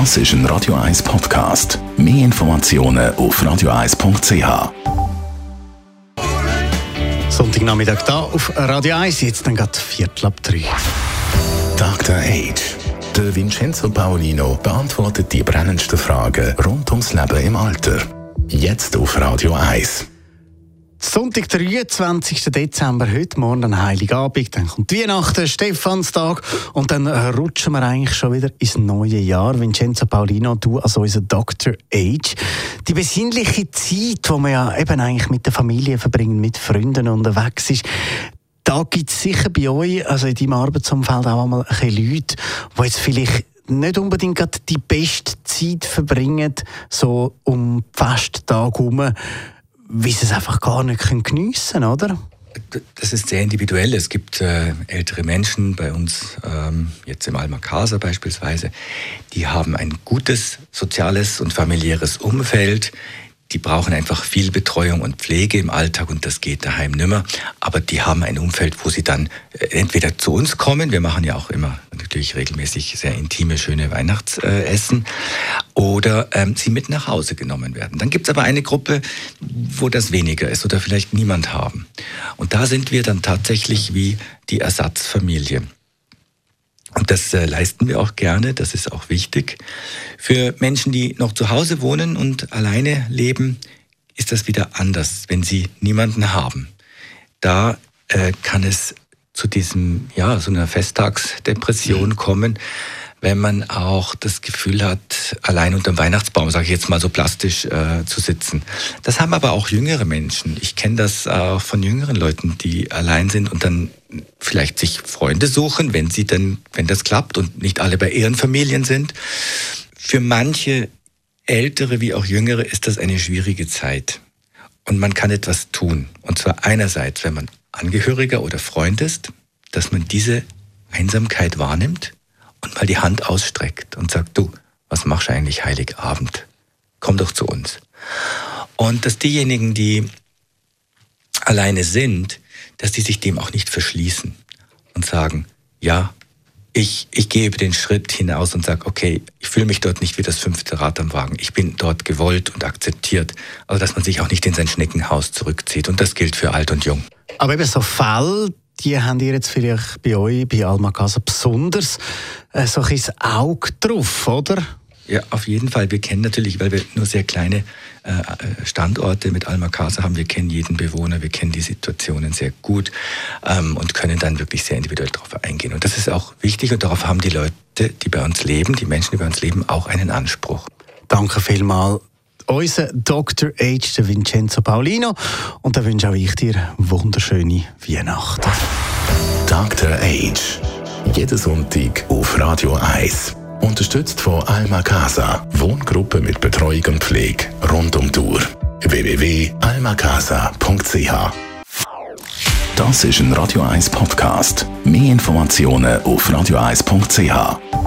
Das ist ein Radio 1 Podcast. Mehr Informationen auf radio1.ch. Sonntagnachmittag da auf Radio 1, jetzt dann gerade Viertel ab drei. Dr. Age. Der Vincenzo Paolino beantwortet die brennendsten Fragen rund ums Leben im Alter. Jetzt auf Radio 1. Sonntag, 23. Dezember, heute Morgen ein Heiligabend, dann kommt Weihnachten, Stephanstag und dann rutschen wir eigentlich schon wieder ins neue Jahr. Vincenzo Paulino, du als unser Dr. Age. Die besinnliche Zeit, die man ja eben eigentlich mit der Familie verbringt, mit Freunden unterwegs ist, da gibt es sicher bei euch, also in deinem Arbeitsumfeld auch einmal ein Leute, die jetzt vielleicht nicht unbedingt die beste Zeit verbringen, so um Festtag herum wie sie es einfach gar nicht geniessen können, oder? Das ist sehr individuell. Es gibt äh, ältere Menschen bei uns, ähm, jetzt im Alma Casa beispielsweise, die haben ein gutes soziales und familiäres Umfeld die brauchen einfach viel Betreuung und Pflege im Alltag und das geht daheim nimmer. Aber die haben ein Umfeld, wo sie dann äh, entweder zu uns kommen, wir machen ja auch immer natürlich regelmäßig sehr intime, schöne Weihnachtsessen, oder ähm, sie mit nach Hause genommen werden. Dann gibt es aber eine Gruppe, wo das weniger ist oder vielleicht niemand haben. Und da sind wir dann tatsächlich wie die Ersatzfamilie. Und das äh, leisten wir auch gerne, das ist auch wichtig. Für Menschen, die noch zu Hause wohnen und alleine leben, ist das wieder anders, wenn sie niemanden haben. Da äh, kann es zu diesem, ja, so einer Festtagsdepression mhm. kommen wenn man auch das Gefühl hat, allein unter dem Weihnachtsbaum, sage ich jetzt mal so plastisch, äh, zu sitzen. Das haben aber auch jüngere Menschen. Ich kenne das auch von jüngeren Leuten, die allein sind und dann vielleicht sich Freunde suchen, wenn sie dann, wenn das klappt und nicht alle bei ihren Familien sind. Für manche Ältere wie auch Jüngere ist das eine schwierige Zeit. Und man kann etwas tun. Und zwar einerseits, wenn man Angehöriger oder Freund ist, dass man diese Einsamkeit wahrnimmt und mal die Hand ausstreckt und sagt, du, was machst du eigentlich Heiligabend? Komm doch zu uns. Und dass diejenigen, die alleine sind, dass die sich dem auch nicht verschließen und sagen, ja, ich, ich gehe über den Schritt hinaus und sage, okay, ich fühle mich dort nicht wie das fünfte Rad am Wagen. Ich bin dort gewollt und akzeptiert. Aber dass man sich auch nicht in sein Schneckenhaus zurückzieht. Und das gilt für alt und jung. Aber eben so Fall, die haben ihr jetzt vielleicht bei euch, bei Alma Casa, besonders äh, so ein Auge drauf, oder? Ja, auf jeden Fall. Wir kennen natürlich, weil wir nur sehr kleine äh, Standorte mit Alma Casa haben, wir kennen jeden Bewohner, wir kennen die Situationen sehr gut ähm, und können dann wirklich sehr individuell darauf eingehen. Und das ist auch wichtig und darauf haben die Leute, die bei uns leben, die Menschen, die bei uns leben, auch einen Anspruch. Danke vielmals unser Dr. H. der Vincenzo Paulino. Und dann wünsche auch ich dir wunderschöne Weihnachten. Dr. H. Jeden Sonntag auf Radio 1. Unterstützt von Alma Casa. Wohngruppe mit Betreuung und Pflege rund um Tour. www.almacasa.ch Das ist ein Radio 1 Podcast. Mehr Informationen auf radio1.ch.